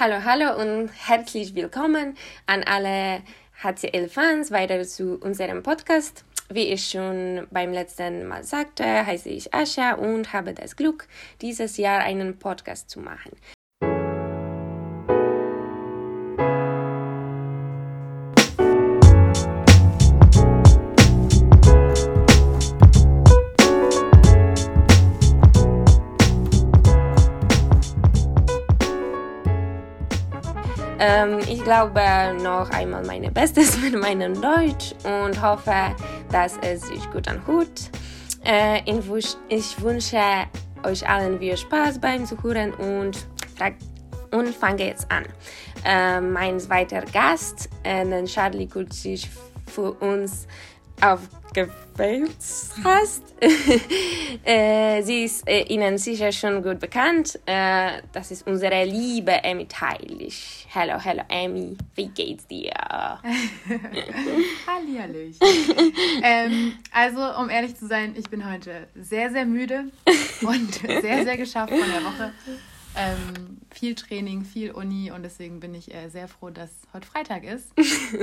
Hallo, hallo und herzlich willkommen an alle HCL-Fans weiter zu unserem Podcast. Wie ich schon beim letzten Mal sagte, heiße ich Ascha und habe das Glück, dieses Jahr einen Podcast zu machen. Glaube noch einmal meine Bestes mit meinem Deutsch und hoffe, dass es sich gut anhört. Äh, ich wünsche euch allen viel Spaß beim Zuhören und, und fange jetzt an. Äh, mein zweiter Gast, äh, Charlie, kurz sich für uns aufgewählt hast. äh, sie ist äh, Ihnen sicher schon gut bekannt. Äh, das ist unsere liebe Amy Teilich. Hallo, hallo Amy, wie geht's dir? Hallihallöchen. ähm, also, um ehrlich zu sein, ich bin heute sehr, sehr müde und sehr, sehr geschafft von der Woche. Ähm, viel Training, viel Uni und deswegen bin ich äh, sehr froh, dass heute Freitag ist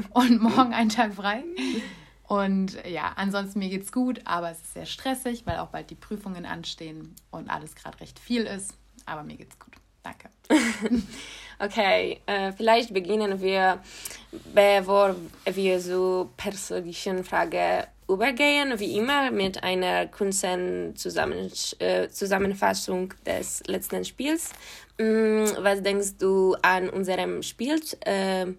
und morgen ein Tag frei. Und ja, ansonsten mir geht's gut, aber es ist sehr stressig, weil auch bald die Prüfungen anstehen und alles gerade recht viel ist. Aber mir geht's gut. Danke. okay, äh, vielleicht beginnen wir, bevor wir zur persönlichen Frage übergehen, wie immer mit einer kurzen Zusammen äh, Zusammenfassung des letzten Spiels. Mm, was denkst du an unserem Spiel? Äh,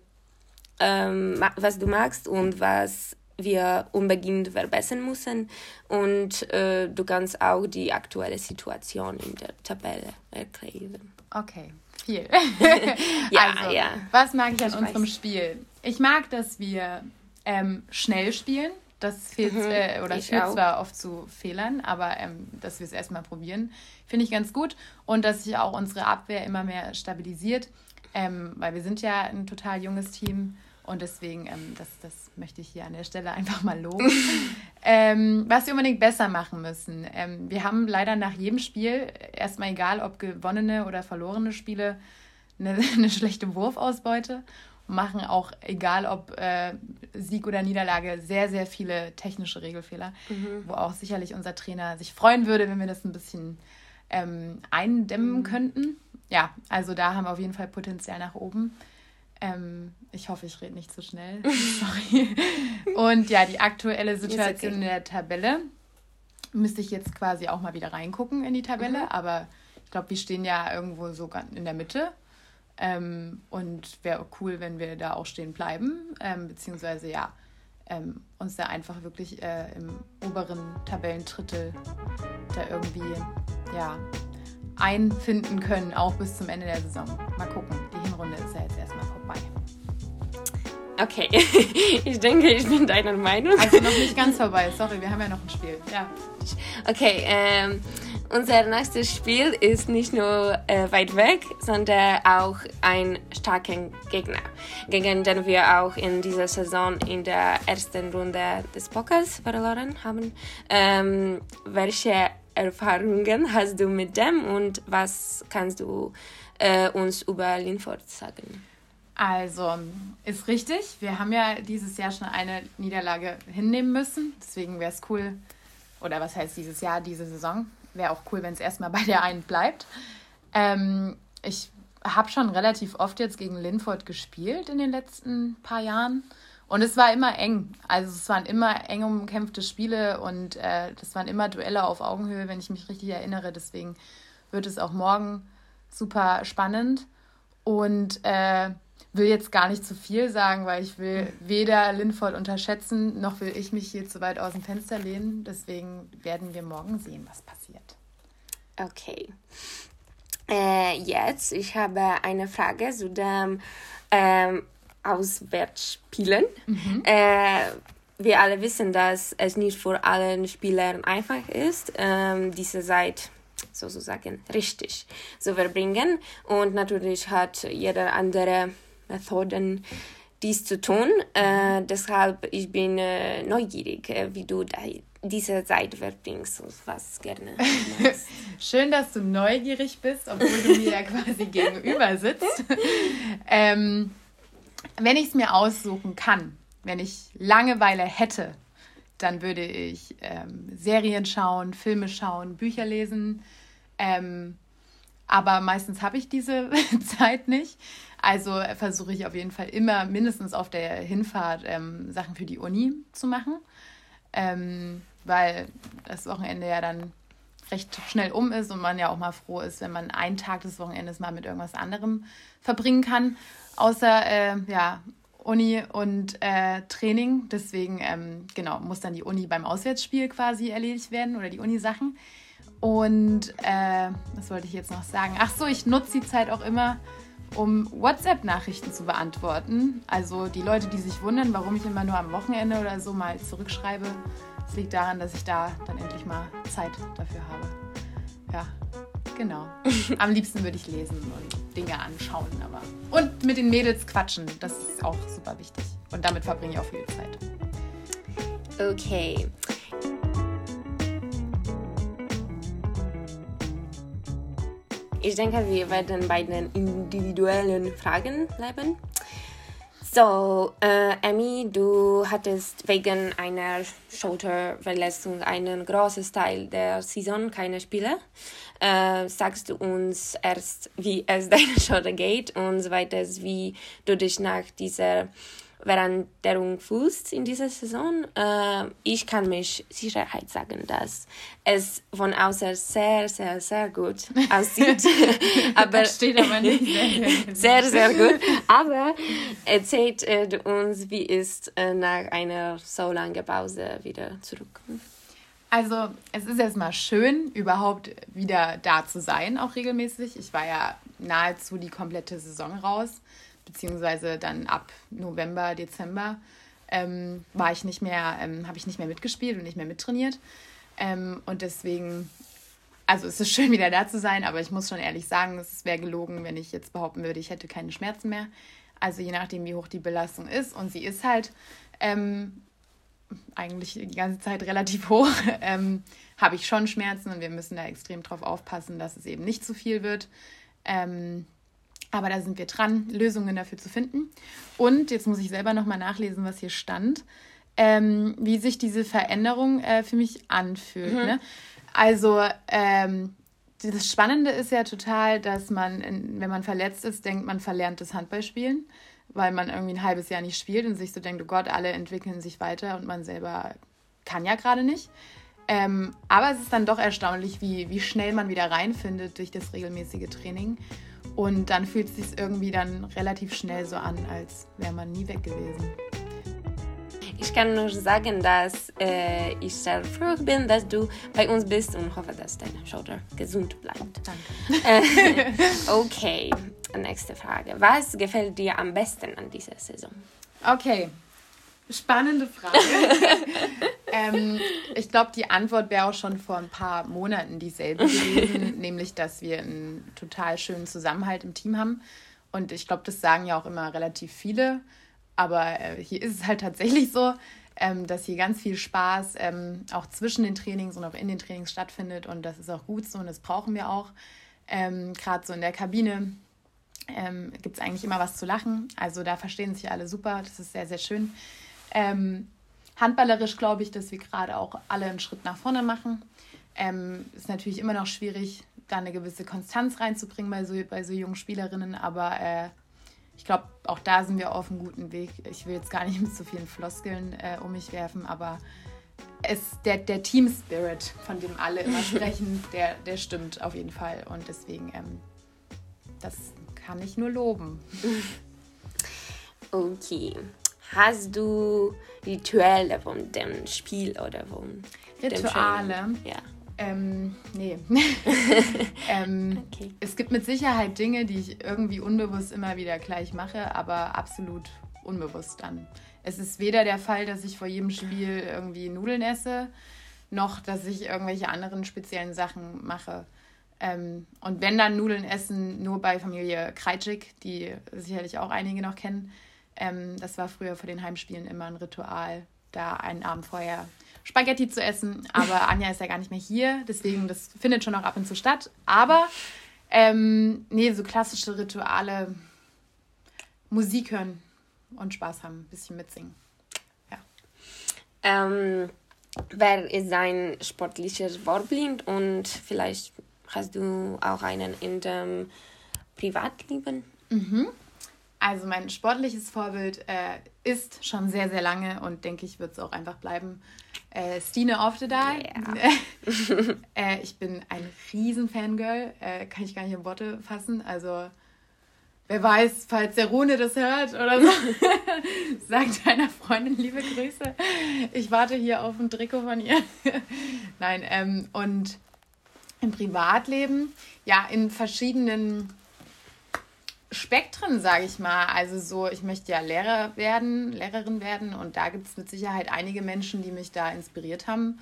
ähm, was du magst und was wir unbedingt verbessern müssen. Und äh, du kannst auch die aktuelle Situation in der Tabelle erklären. Okay, viel. ja, also, ja. Was mag ich an ich unserem weiß. Spiel? Ich mag, dass wir ähm, schnell spielen. Das fehlt, mhm, äh, oder führt zwar oft zu Fehlern, aber ähm, dass wir es erstmal probieren, finde ich ganz gut. Und dass sich auch unsere Abwehr immer mehr stabilisiert, ähm, weil wir sind ja ein total junges Team und deswegen, ähm, das, das möchte ich hier an der Stelle einfach mal loben. ähm, was wir unbedingt besser machen müssen. Ähm, wir haben leider nach jedem Spiel, erstmal egal ob gewonnene oder verlorene Spiele, eine, eine schlechte Wurfausbeute. Machen auch, egal ob äh, Sieg oder Niederlage, sehr, sehr viele technische Regelfehler, mhm. wo auch sicherlich unser Trainer sich freuen würde, wenn wir das ein bisschen ähm, eindämmen mhm. könnten. Ja, also da haben wir auf jeden Fall Potenzial nach oben. Ähm, ich hoffe, ich rede nicht zu so schnell. Sorry. Und ja, die aktuelle Situation okay. in der Tabelle müsste ich jetzt quasi auch mal wieder reingucken in die Tabelle. Mhm. Aber ich glaube, wir stehen ja irgendwo so in der Mitte. Ähm, und wäre cool, wenn wir da auch stehen bleiben. Ähm, beziehungsweise ja, ähm, uns da einfach wirklich äh, im oberen Tabellendrittel da irgendwie ja, einfinden können, auch bis zum Ende der Saison. Mal gucken. Die Hinrunde ist ja. Okay, ich denke, ich bin deiner Meinung. Also noch nicht ganz vorbei, sorry, wir haben ja noch ein Spiel. Ja. Okay, ähm, unser nächstes Spiel ist nicht nur äh, weit weg, sondern auch ein starker Gegner, gegen den wir auch in dieser Saison in der ersten Runde des Pokers verloren haben. Ähm, welche Erfahrungen hast du mit dem und was kannst du äh, uns über Linford sagen? Also, ist richtig. Wir haben ja dieses Jahr schon eine Niederlage hinnehmen müssen. Deswegen wäre es cool, oder was heißt dieses Jahr, diese Saison? Wäre auch cool, wenn es erstmal bei der einen bleibt. Ähm, ich habe schon relativ oft jetzt gegen Linford gespielt in den letzten paar Jahren. Und es war immer eng. Also es waren immer eng umkämpfte Spiele und äh, das waren immer Duelle auf Augenhöhe, wenn ich mich richtig erinnere. Deswegen wird es auch morgen super spannend. Und äh, will jetzt gar nicht zu viel sagen, weil ich will weder Linford unterschätzen, noch will ich mich hier zu weit aus dem Fenster lehnen. Deswegen werden wir morgen sehen, was passiert. Okay. Äh, jetzt, ich habe eine Frage zu dem ähm, Auswärtsspielen. Mhm. Äh, wir alle wissen, dass es nicht für alle Spieler einfach ist, ähm, diese Zeit sozusagen richtig zu verbringen. Und natürlich hat jeder andere Methoden, dies zu tun. Äh, deshalb ich bin äh, neugierig, äh, wie du diese Zeit verbringst und was gerne Schön, dass du neugierig bist, obwohl du mir ja quasi gegenüber sitzt. Ähm, wenn ich es mir aussuchen kann, wenn ich Langeweile hätte, dann würde ich ähm, Serien schauen, Filme schauen, Bücher lesen. Ähm, aber meistens habe ich diese Zeit nicht. Also versuche ich auf jeden Fall immer mindestens auf der Hinfahrt ähm, Sachen für die Uni zu machen, ähm, weil das Wochenende ja dann recht schnell um ist und man ja auch mal froh ist, wenn man einen Tag des Wochenendes mal mit irgendwas anderem verbringen kann, außer äh, ja, Uni und äh, Training. Deswegen, ähm, genau, muss dann die Uni beim Auswärtsspiel quasi erledigt werden oder die Uni-Sachen. Und äh, was wollte ich jetzt noch sagen? Ach so, ich nutze die Zeit auch immer, um WhatsApp-Nachrichten zu beantworten. Also die Leute, die sich wundern, warum ich immer nur am Wochenende oder so mal zurückschreibe, das liegt daran, dass ich da dann endlich mal Zeit dafür habe. Ja, genau. Am liebsten würde ich lesen und Dinge anschauen, aber. Und mit den Mädels quatschen, das ist auch super wichtig. Und damit verbringe ich auch viel Zeit. Okay. Ich denke, wir werden bei den individuellen Fragen bleiben. So, äh, Emmy, du hattest wegen einer Schulterverletzung einen großen Teil der Saison keine Spiele. Äh, sagst du uns erst, wie es deiner Schulter geht und zweitens, wie du dich nach dieser Veränderung fühlst in dieser Saison. Äh, ich kann mich Sicherheit sagen, dass es von außen sehr, sehr, sehr gut aussieht. aber steht aber nicht sehr, sehr gut. Aber erzählt äh, uns, wie ist äh, nach einer so langen Pause wieder zurückkommen. Also es ist erstmal schön, überhaupt wieder da zu sein, auch regelmäßig. Ich war ja nahezu die komplette Saison raus beziehungsweise dann ab November, Dezember ähm, war ich nicht mehr, ähm, habe ich nicht mehr mitgespielt und nicht mehr mittrainiert. Ähm, und deswegen, also es ist schön wieder da zu sein, aber ich muss schon ehrlich sagen, es wäre gelogen, wenn ich jetzt behaupten würde, ich hätte keine Schmerzen mehr. Also je nachdem, wie hoch die Belastung ist. Und sie ist halt ähm, eigentlich die ganze Zeit relativ hoch, ähm, habe ich schon Schmerzen und wir müssen da extrem drauf aufpassen, dass es eben nicht zu viel wird. Ähm, aber da sind wir dran, Lösungen dafür zu finden. Und jetzt muss ich selber nochmal nachlesen, was hier stand, ähm, wie sich diese Veränderung äh, für mich anfühlt. Mhm. Ne? Also, ähm, das Spannende ist ja total, dass man, wenn man verletzt ist, denkt, man verlernt das Handballspielen, weil man irgendwie ein halbes Jahr nicht spielt und sich so denkt, oh Gott, alle entwickeln sich weiter und man selber kann ja gerade nicht. Ähm, aber es ist dann doch erstaunlich, wie, wie schnell man wieder reinfindet durch das regelmäßige Training. Und dann fühlt es sich irgendwie dann relativ schnell so an, als wäre man nie weg gewesen. Ich kann nur sagen, dass äh, ich sehr froh bin, dass du bei uns bist und hoffe, dass deine Schulter gesund bleibt. Danke. Okay, nächste Frage. Was gefällt dir am besten an dieser Saison? Okay, Spannende Frage. ähm, ich glaube, die Antwort wäre auch schon vor ein paar Monaten dieselbe gewesen, nämlich, dass wir einen total schönen Zusammenhalt im Team haben. Und ich glaube, das sagen ja auch immer relativ viele. Aber äh, hier ist es halt tatsächlich so, ähm, dass hier ganz viel Spaß ähm, auch zwischen den Trainings und auch in den Trainings stattfindet. Und das ist auch gut so und das brauchen wir auch. Ähm, Gerade so in der Kabine ähm, gibt es eigentlich immer was zu lachen. Also da verstehen sich alle super. Das ist sehr, sehr schön. Ähm, handballerisch glaube ich, dass wir gerade auch alle einen Schritt nach vorne machen. Ähm, ist natürlich immer noch schwierig, da eine gewisse Konstanz reinzubringen bei so, bei so jungen Spielerinnen, aber äh, ich glaube, auch da sind wir auf einem guten Weg. Ich will jetzt gar nicht mit so vielen Floskeln äh, um mich werfen, aber es, der, der Team Spirit, von dem alle immer sprechen, der, der stimmt auf jeden Fall. Und deswegen, ähm, das kann ich nur loben. Okay. Hast du Rituale von dem Spiel oder von Rituale? Ja. Ähm, nee. ähm, okay. Es gibt mit Sicherheit Dinge, die ich irgendwie unbewusst immer wieder gleich mache, aber absolut unbewusst dann. Es ist weder der Fall, dass ich vor jedem Spiel irgendwie Nudeln esse, noch dass ich irgendwelche anderen speziellen Sachen mache. Ähm, und wenn dann Nudeln essen, nur bei Familie Kreitschik, die sicherlich auch einige noch kennen. Ähm, das war früher vor den Heimspielen immer ein Ritual, da einen Abend vorher Spaghetti zu essen. Aber Anja ist ja gar nicht mehr hier, deswegen das findet schon noch ab und zu statt. Aber ähm, nee, so klassische Rituale, Musik hören und Spaß haben, ein bisschen mitsingen. Ja. Ähm, wer ist dein sportliches Vorbild und vielleicht hast du auch einen in dem Privatleben? Mhm. Also mein sportliches Vorbild äh, ist schon sehr, sehr lange und denke ich, wird es auch einfach bleiben. Äh, Stine of the Die. äh, ich bin ein riesen Fangirl, äh, kann ich gar nicht in Worte fassen. Also wer weiß, falls der Rune das hört oder so, sagt deiner Freundin liebe Grüße. Ich warte hier auf ein Trikot von ihr. Nein, ähm, und im Privatleben, ja, in verschiedenen Spektren, sage ich mal. Also so, ich möchte ja Lehrer werden, Lehrerin werden und da gibt es mit Sicherheit einige Menschen, die mich da inspiriert haben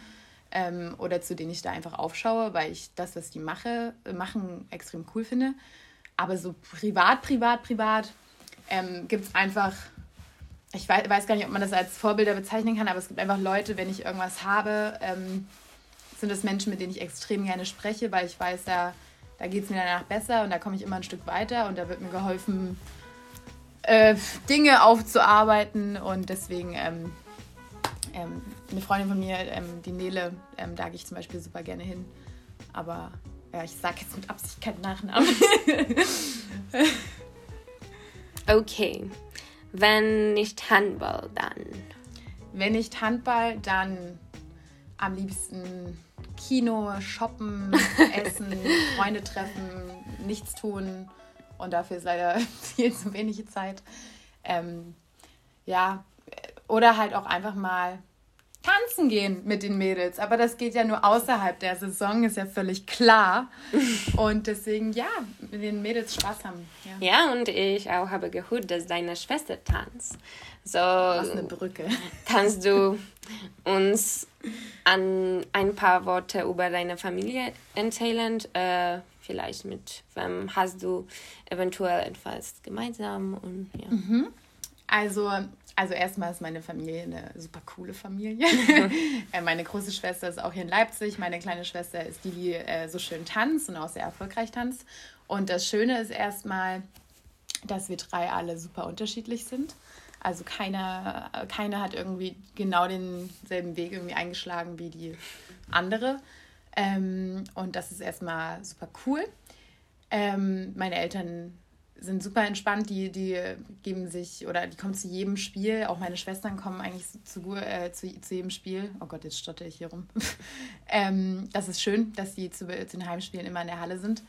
ähm, oder zu denen ich da einfach aufschaue, weil ich das, was die mache, machen, extrem cool finde. Aber so privat, privat, privat ähm, gibt es einfach, ich weiß, weiß, gar nicht, ob man das als Vorbilder bezeichnen kann, aber es gibt einfach Leute, wenn ich irgendwas habe, ähm, sind das Menschen, mit denen ich extrem gerne spreche, weil ich weiß, da da geht es mir danach besser und da komme ich immer ein Stück weiter und da wird mir geholfen, äh, Dinge aufzuarbeiten und deswegen ähm, ähm, eine Freundin von mir, ähm, die Nele, ähm, da gehe ich zum Beispiel super gerne hin. Aber ja, ich sage jetzt mit Absicht keinen Nachnamen. okay. Wenn nicht Handball, dann? Wenn nicht Handball, dann am liebsten Kino, shoppen, essen, Freunde treffen, nichts tun. Und dafür ist leider viel zu wenig Zeit. Ähm, ja, oder halt auch einfach mal tanzen gehen mit den Mädels. Aber das geht ja nur außerhalb der Saison, ist ja völlig klar. Und deswegen, ja, mit den Mädels Spaß haben. Ja, ja und ich auch habe gehört, dass deine Schwester tanzt. So, Was eine Brücke. Kannst du uns an ein paar Worte über deine Familie erzählen? Äh, vielleicht mit wem hast du eventuell etwas gemeinsam? Und, ja. Mhm. Also also erstmal ist meine Familie eine super coole Familie. Äh, meine große Schwester ist auch hier in Leipzig. Meine kleine Schwester ist die, die äh, so schön tanzt und auch sehr erfolgreich tanzt. Und das Schöne ist erstmal, dass wir drei alle super unterschiedlich sind. Also keiner, keiner hat irgendwie genau denselben Weg irgendwie eingeschlagen wie die andere. Ähm, und das ist erstmal super cool. Ähm, meine Eltern sind super entspannt, die, die geben sich oder die kommen zu jedem Spiel. Auch meine Schwestern kommen eigentlich zu, äh, zu, zu jedem Spiel. Oh Gott, jetzt stotter ich hier rum. ähm, das ist schön, dass die zu, zu, den Heimspielen immer in der Halle sind.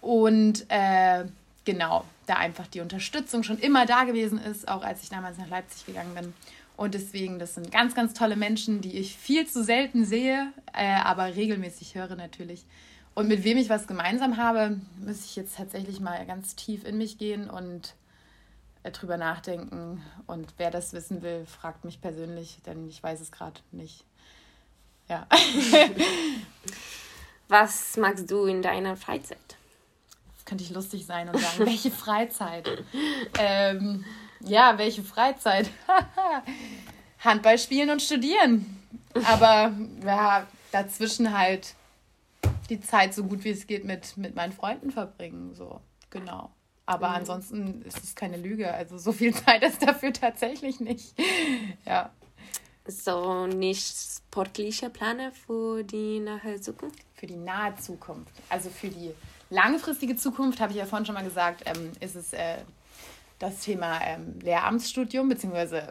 Und äh, genau, da einfach die Unterstützung schon immer da gewesen ist, auch als ich damals nach Leipzig gegangen bin. Und deswegen, das sind ganz, ganz tolle Menschen, die ich viel zu selten sehe, äh, aber regelmäßig höre natürlich. Und mit wem ich was gemeinsam habe, muss ich jetzt tatsächlich mal ganz tief in mich gehen und äh, drüber nachdenken. Und wer das wissen will, fragt mich persönlich, denn ich weiß es gerade nicht. Ja. was magst du in deiner Freizeit? Könnte ich lustig sein und sagen, welche Freizeit? ähm, ja, welche Freizeit? Handball spielen und studieren. Aber ja, dazwischen halt die Zeit so gut wie es geht mit, mit meinen Freunden verbringen. So, genau. Aber mhm. ansonsten ist es keine Lüge. Also so viel Zeit ist dafür tatsächlich nicht. ja. So nicht sportliche Pläne für die nahe Zukunft? Für die nahe Zukunft. Also für die langfristige Zukunft, habe ich ja vorhin schon mal gesagt, ähm, ist es äh, das Thema ähm, Lehramtsstudium bzw.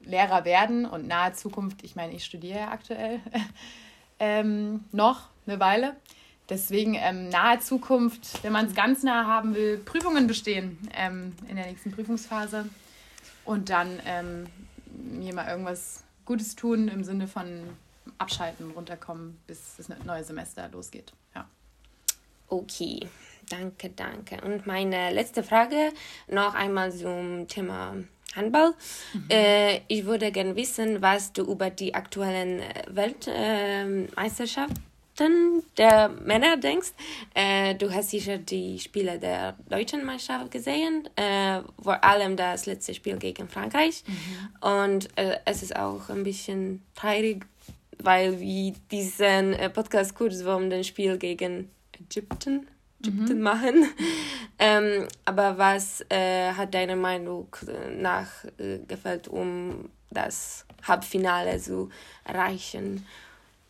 Lehrer werden und nahe Zukunft. Ich meine, ich studiere ja aktuell ähm, noch eine Weile. Deswegen ähm, nahe Zukunft, wenn man es ganz nah haben will, Prüfungen bestehen ähm, in der nächsten Prüfungsphase und dann ähm, mir mal irgendwas Gutes tun im Sinne von abschalten, runterkommen, bis das neue Semester losgeht. Ja. Okay, danke, danke. Und meine letzte Frage noch einmal zum Thema Handball. Mhm. Äh, ich würde gerne wissen, was du über die aktuellen Weltmeisterschaften äh, der Männer denkst. Äh, du hast sicher die Spiele der deutschen Meisterschaft gesehen, äh, vor allem das letzte Spiel gegen Frankreich. Mhm. Und äh, es ist auch ein bisschen traurig, weil wir diesen äh, Podcast kurz vor dem Spiel gegen Ägypten, Ägypten mhm. machen. ähm, aber was äh, hat deiner Meinung nach äh, gefällt, um das Halbfinale zu erreichen?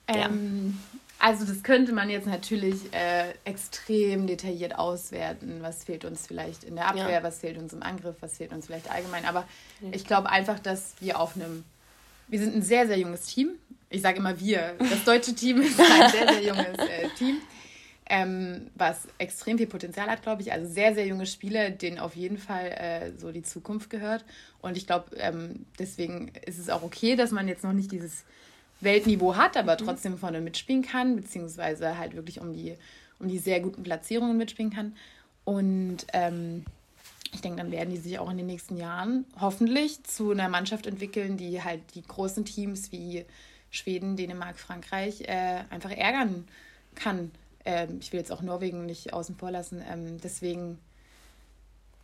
Ähm, ja. Also das könnte man jetzt natürlich äh, extrem detailliert auswerten. Was fehlt uns vielleicht in der Abwehr, ja. was fehlt uns im Angriff, was fehlt uns vielleicht allgemein. Aber ja. ich glaube einfach, dass wir auf einem, wir sind ein sehr, sehr junges Team. Ich sage immer wir. Das deutsche Team ist ein sehr, sehr junges äh, Team, ähm, was extrem viel Potenzial hat, glaube ich. Also sehr, sehr junge Spieler, denen auf jeden Fall äh, so die Zukunft gehört. Und ich glaube, ähm, deswegen ist es auch okay, dass man jetzt noch nicht dieses Weltniveau hat, aber mhm. trotzdem vorne mitspielen kann, beziehungsweise halt wirklich um die, um die sehr guten Platzierungen mitspielen kann. Und ähm, ich denke, dann werden die sich auch in den nächsten Jahren hoffentlich zu einer Mannschaft entwickeln, die halt die großen Teams wie Schweden, Dänemark, Frankreich äh, einfach ärgern kann. Ähm, ich will jetzt auch Norwegen nicht außen vor lassen. Ähm, deswegen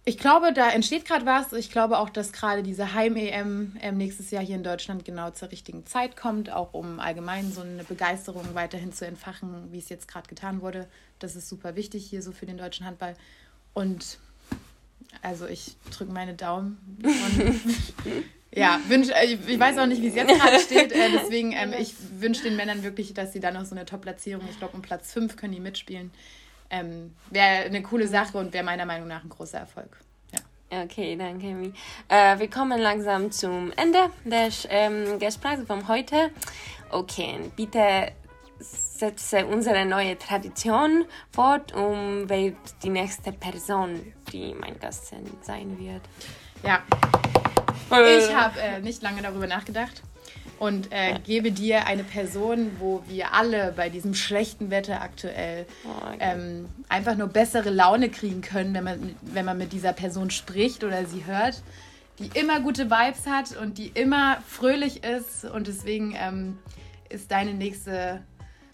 ich glaube, da entsteht gerade was. Ich glaube auch, dass gerade diese Heim-EM ähm, nächstes Jahr hier in Deutschland genau zur richtigen Zeit kommt, auch um allgemein so eine Begeisterung weiterhin zu entfachen, wie es jetzt gerade getan wurde. Das ist super wichtig hier so für den deutschen Handball. Und also ich drücke meine Daumen. Und ja, wünsch, äh, ich weiß auch nicht, wie es jetzt gerade steht. Äh, deswegen, ähm, ich wünsche den Männern wirklich, dass sie da noch so eine Top-Platzierung, ich glaube, um Platz 5 können die mitspielen ähm, wäre eine coole Sache und wäre meiner Meinung nach ein großer Erfolg. Ja. Okay, danke, Mi. Äh, wir kommen langsam zum Ende des ähm, Gesprächs von heute. Okay, bitte setze unsere neue Tradition fort, um wer die nächste Person, die mein Gast sein wird. Ja. Ich habe äh, nicht lange darüber nachgedacht und äh, gebe dir eine Person, wo wir alle bei diesem schlechten Wetter aktuell oh, okay. ähm, einfach nur bessere Laune kriegen können, wenn man, wenn man mit dieser Person spricht oder sie hört, die immer gute Vibes hat und die immer fröhlich ist. Und deswegen ähm, ist deine nächste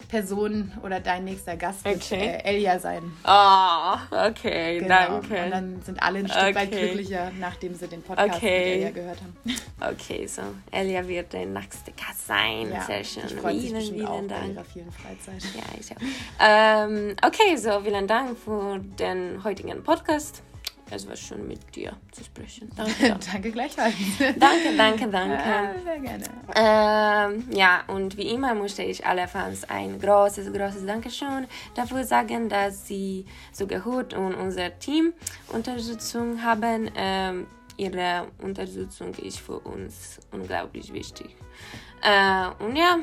Person oder dein nächster Gast okay. wird äh, Elia sein. Ah, oh, okay, genau. danke. Und dann sind alle ein Stück okay. weit glücklicher, nachdem sie den Podcast okay. mit Elia gehört haben. Okay, so Elia wird der nächste Gast sein. Ja, Sehr schön. Ich freue vielen, vielen Dank. bei ihrer vielen Freizeit. Ja, ich auch. ähm, okay, so vielen Dank für den heutigen Podcast es war schön mit dir zu sprechen. Danke. danke gleichfalls. danke, danke, danke. Ja, sehr gerne. Ähm, ja, und wie immer möchte ich alle Fans ein großes, großes Dankeschön dafür sagen, dass sie so gehört und unser Team Unterstützung haben. Ähm, ihre Unterstützung ist für uns unglaublich wichtig. Äh, und ja,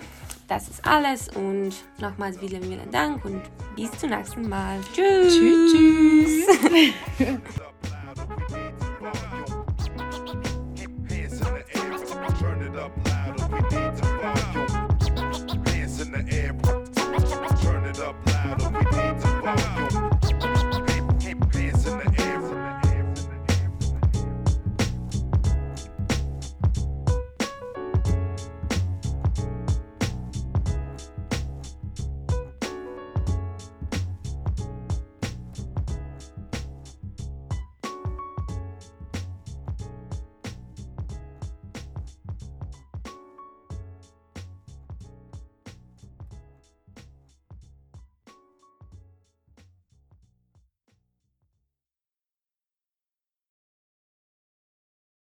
das ist alles und nochmals vielen, vielen Dank und bis zum nächsten Mal. Tschüss. Tschüss. tschüss.